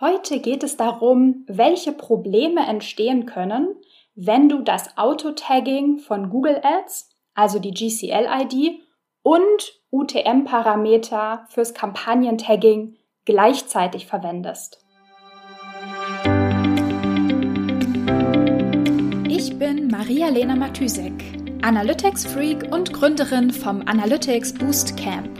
Heute geht es darum, welche Probleme entstehen können, wenn du das Auto-Tagging von Google Ads, also die GCL-ID und UTM-Parameter fürs Kampagnen-Tagging gleichzeitig verwendest. Ich bin Maria-Lena Matysek, Analytics-Freak und Gründerin vom Analytics Boost Camp.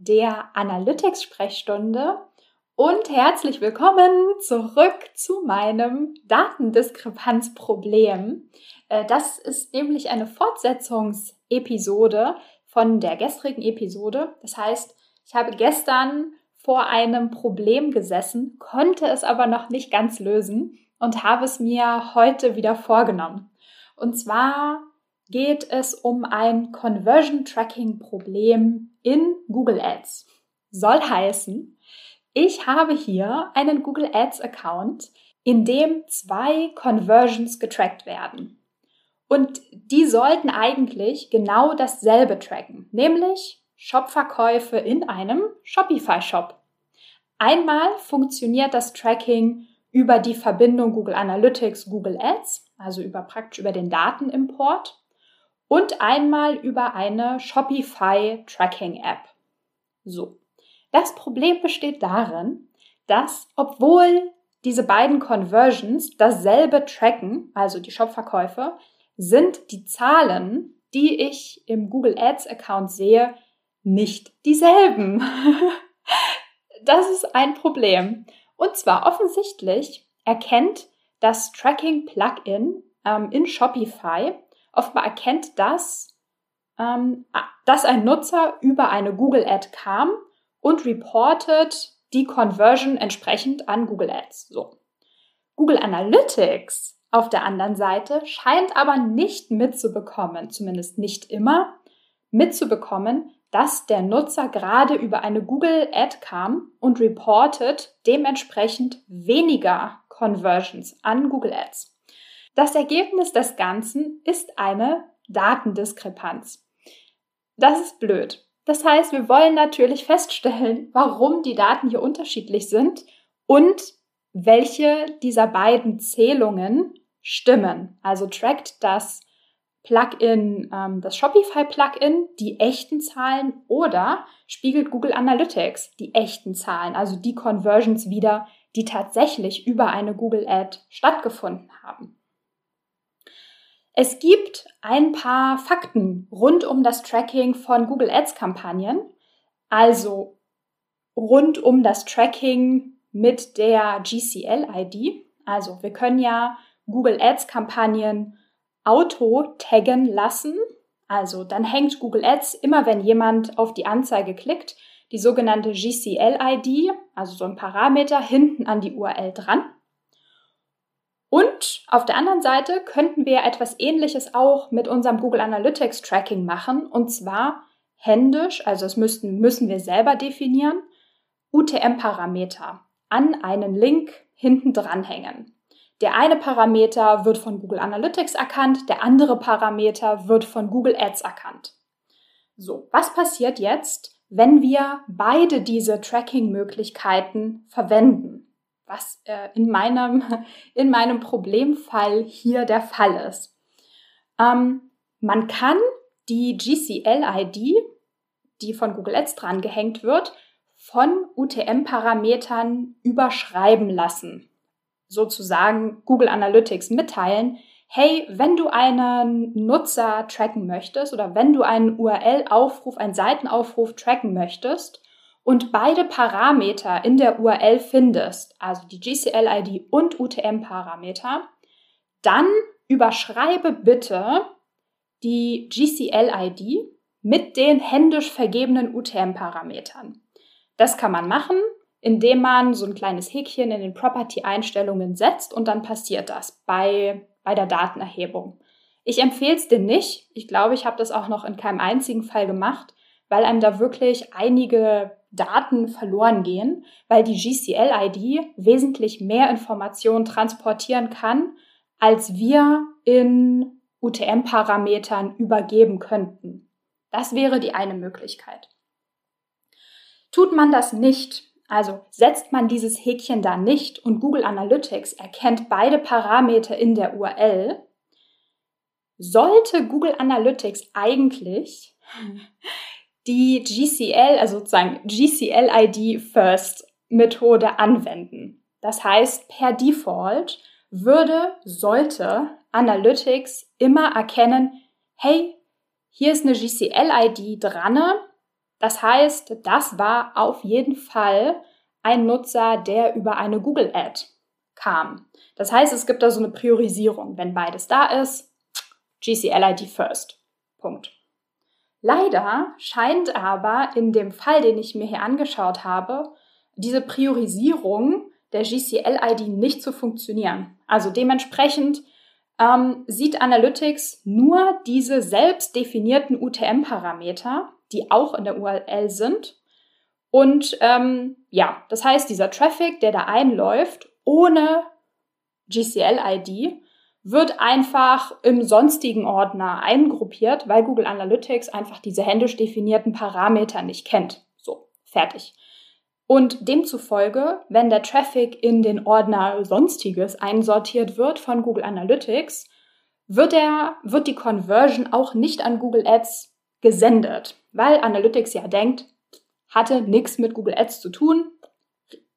der Analytics-Sprechstunde und herzlich willkommen zurück zu meinem Datendiskrepanzproblem. Äh, das ist nämlich eine Fortsetzungsepisode von der gestrigen Episode. Das heißt, ich habe gestern vor einem Problem gesessen, konnte es aber noch nicht ganz lösen und habe es mir heute wieder vorgenommen. Und zwar geht es um ein Conversion Tracking Problem in Google Ads. Soll heißen, ich habe hier einen Google Ads Account, in dem zwei Conversions getrackt werden. Und die sollten eigentlich genau dasselbe tracken, nämlich Shopverkäufe in einem Shopify Shop. Einmal funktioniert das Tracking über die Verbindung Google Analytics, Google Ads, also über praktisch über den Datenimport und einmal über eine Shopify Tracking App. So. Das Problem besteht darin, dass obwohl diese beiden Conversions dasselbe tracken, also die Shopverkäufe, sind die Zahlen, die ich im Google Ads Account sehe, nicht dieselben. das ist ein Problem. Und zwar offensichtlich erkennt das Tracking Plugin ähm, in Shopify offenbar erkennt das, ähm, dass ein Nutzer über eine Google Ad kam und reportet die Conversion entsprechend an Google Ads. So. Google Analytics auf der anderen Seite scheint aber nicht mitzubekommen, zumindest nicht immer, mitzubekommen, dass der Nutzer gerade über eine Google Ad kam und reportet dementsprechend weniger Conversions an Google Ads. Das Ergebnis des Ganzen ist eine Datendiskrepanz. Das ist blöd. Das heißt, wir wollen natürlich feststellen, warum die Daten hier unterschiedlich sind und welche dieser beiden Zählungen stimmen. Also trackt das Plugin, ähm, das Shopify-Plugin die echten Zahlen oder spiegelt Google Analytics die echten Zahlen, also die Conversions wieder, die tatsächlich über eine Google Ad stattgefunden haben. Es gibt ein paar Fakten rund um das Tracking von Google Ads Kampagnen, also rund um das Tracking mit der GCL-ID. Also wir können ja Google Ads Kampagnen auto taggen lassen. Also dann hängt Google Ads immer, wenn jemand auf die Anzeige klickt, die sogenannte GCL-ID, also so ein Parameter hinten an die URL dran. Und auf der anderen Seite könnten wir etwas Ähnliches auch mit unserem Google Analytics Tracking machen und zwar händisch, also es müssten, müssen wir selber definieren, UTM-Parameter an einen Link hinten dranhängen. Der eine Parameter wird von Google Analytics erkannt, der andere Parameter wird von Google Ads erkannt. So, was passiert jetzt, wenn wir beide diese Tracking-Möglichkeiten verwenden? Was äh, in, meinem, in meinem Problemfall hier der Fall ist. Ähm, man kann die GCL-ID, die von Google Ads dran gehängt wird, von UTM-Parametern überschreiben lassen. Sozusagen Google Analytics mitteilen, hey, wenn du einen Nutzer tracken möchtest oder wenn du einen URL-Aufruf, einen Seitenaufruf tracken möchtest, und beide Parameter in der URL findest, also die GCL-ID und UTM-Parameter, dann überschreibe bitte die GCL-ID mit den händisch vergebenen UTM-Parametern. Das kann man machen, indem man so ein kleines Häkchen in den Property-Einstellungen setzt und dann passiert das bei, bei der Datenerhebung. Ich empfehle es dir nicht. Ich glaube, ich habe das auch noch in keinem einzigen Fall gemacht, weil einem da wirklich einige Daten verloren gehen, weil die GCL-ID wesentlich mehr Informationen transportieren kann, als wir in UTM-Parametern übergeben könnten. Das wäre die eine Möglichkeit. Tut man das nicht, also setzt man dieses Häkchen da nicht und Google Analytics erkennt beide Parameter in der URL, sollte Google Analytics eigentlich die GCL, also sozusagen GCL-ID First Methode anwenden. Das heißt, per Default würde, sollte Analytics immer erkennen, hey, hier ist eine GCL-ID dran. Das heißt, das war auf jeden Fall ein Nutzer, der über eine Google-Ad kam. Das heißt, es gibt da so eine Priorisierung. Wenn beides da ist, GCL-ID first. Punkt. Leider scheint aber in dem Fall, den ich mir hier angeschaut habe, diese Priorisierung der GCL-ID nicht zu funktionieren. Also dementsprechend ähm, sieht Analytics nur diese selbst definierten UTM-Parameter, die auch in der URL sind. Und ähm, ja, das heißt, dieser Traffic, der da einläuft, ohne GCL-ID, wird einfach im sonstigen Ordner eingruppiert, weil Google Analytics einfach diese händisch definierten Parameter nicht kennt. So, fertig. Und demzufolge, wenn der Traffic in den Ordner Sonstiges einsortiert wird von Google Analytics, wird, er, wird die Conversion auch nicht an Google Ads gesendet, weil Analytics ja denkt, hatte nichts mit Google Ads zu tun,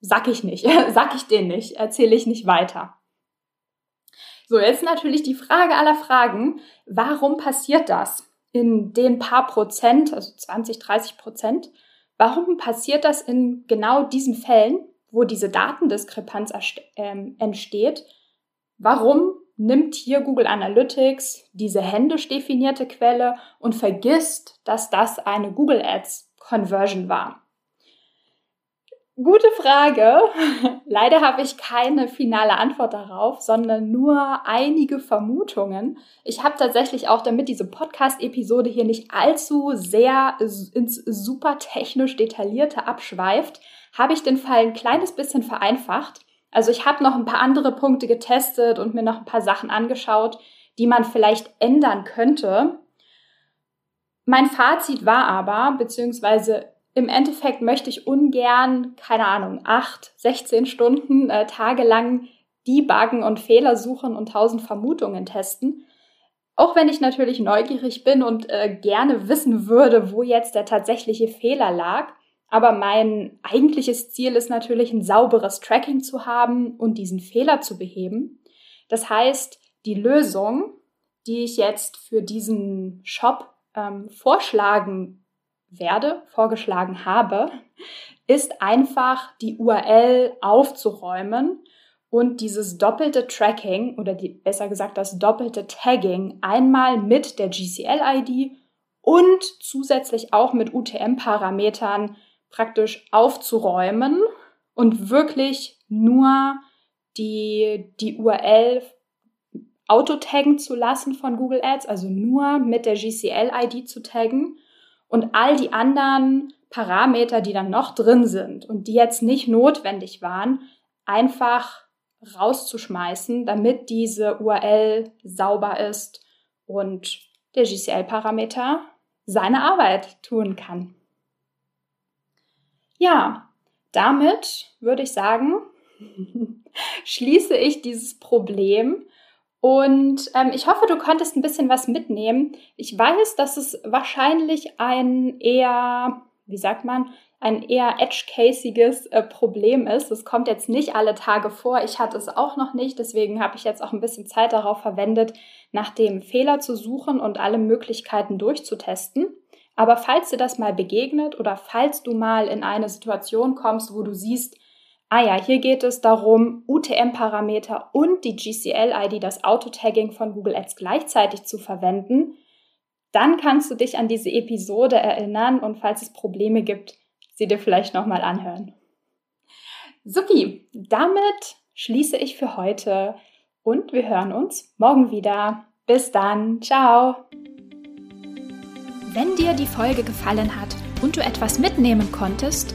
sag ich nicht, sag ich denen nicht, erzähle ich nicht weiter. So, jetzt natürlich die Frage aller Fragen, warum passiert das in den paar Prozent, also 20, 30 Prozent? Warum passiert das in genau diesen Fällen, wo diese Datendiskrepanz ähm, entsteht? Warum nimmt hier Google Analytics diese händisch definierte Quelle und vergisst, dass das eine Google Ads Conversion war? Gute Frage. Leider habe ich keine finale Antwort darauf, sondern nur einige Vermutungen. Ich habe tatsächlich auch, damit diese Podcast-Episode hier nicht allzu sehr ins super technisch detaillierte abschweift, habe ich den Fall ein kleines bisschen vereinfacht. Also ich habe noch ein paar andere Punkte getestet und mir noch ein paar Sachen angeschaut, die man vielleicht ändern könnte. Mein Fazit war aber, beziehungsweise im Endeffekt möchte ich ungern, keine Ahnung, acht, 16 Stunden äh, tagelang debuggen und Fehler suchen und tausend Vermutungen testen. Auch wenn ich natürlich neugierig bin und äh, gerne wissen würde, wo jetzt der tatsächliche Fehler lag. Aber mein eigentliches Ziel ist natürlich, ein sauberes Tracking zu haben und diesen Fehler zu beheben. Das heißt, die Lösung, die ich jetzt für diesen Shop ähm, vorschlagen werde, vorgeschlagen habe, ist einfach die URL aufzuräumen und dieses doppelte Tracking oder die, besser gesagt das doppelte Tagging einmal mit der GCL-ID und zusätzlich auch mit UTM-Parametern praktisch aufzuräumen und wirklich nur die, die URL auto-taggen zu lassen von Google Ads, also nur mit der GCL-ID zu taggen und all die anderen Parameter, die dann noch drin sind und die jetzt nicht notwendig waren, einfach rauszuschmeißen, damit diese URL sauber ist und der GCL-Parameter seine Arbeit tun kann. Ja, damit würde ich sagen, schließe ich dieses Problem und ähm, ich hoffe, du konntest ein bisschen was mitnehmen. Ich weiß, dass es wahrscheinlich ein eher, wie sagt man, ein eher edge-casiges äh, Problem ist. Das kommt jetzt nicht alle Tage vor. Ich hatte es auch noch nicht. Deswegen habe ich jetzt auch ein bisschen Zeit darauf verwendet, nach dem Fehler zu suchen und alle Möglichkeiten durchzutesten. Aber falls dir das mal begegnet oder falls du mal in eine Situation kommst, wo du siehst, ah ja, hier geht es darum, UTM-Parameter und die GCL-ID, das Auto-Tagging von Google Ads gleichzeitig zu verwenden, dann kannst du dich an diese Episode erinnern und falls es Probleme gibt, sie dir vielleicht nochmal anhören. Supi, damit schließe ich für heute und wir hören uns morgen wieder. Bis dann, ciao. Wenn dir die Folge gefallen hat und du etwas mitnehmen konntest,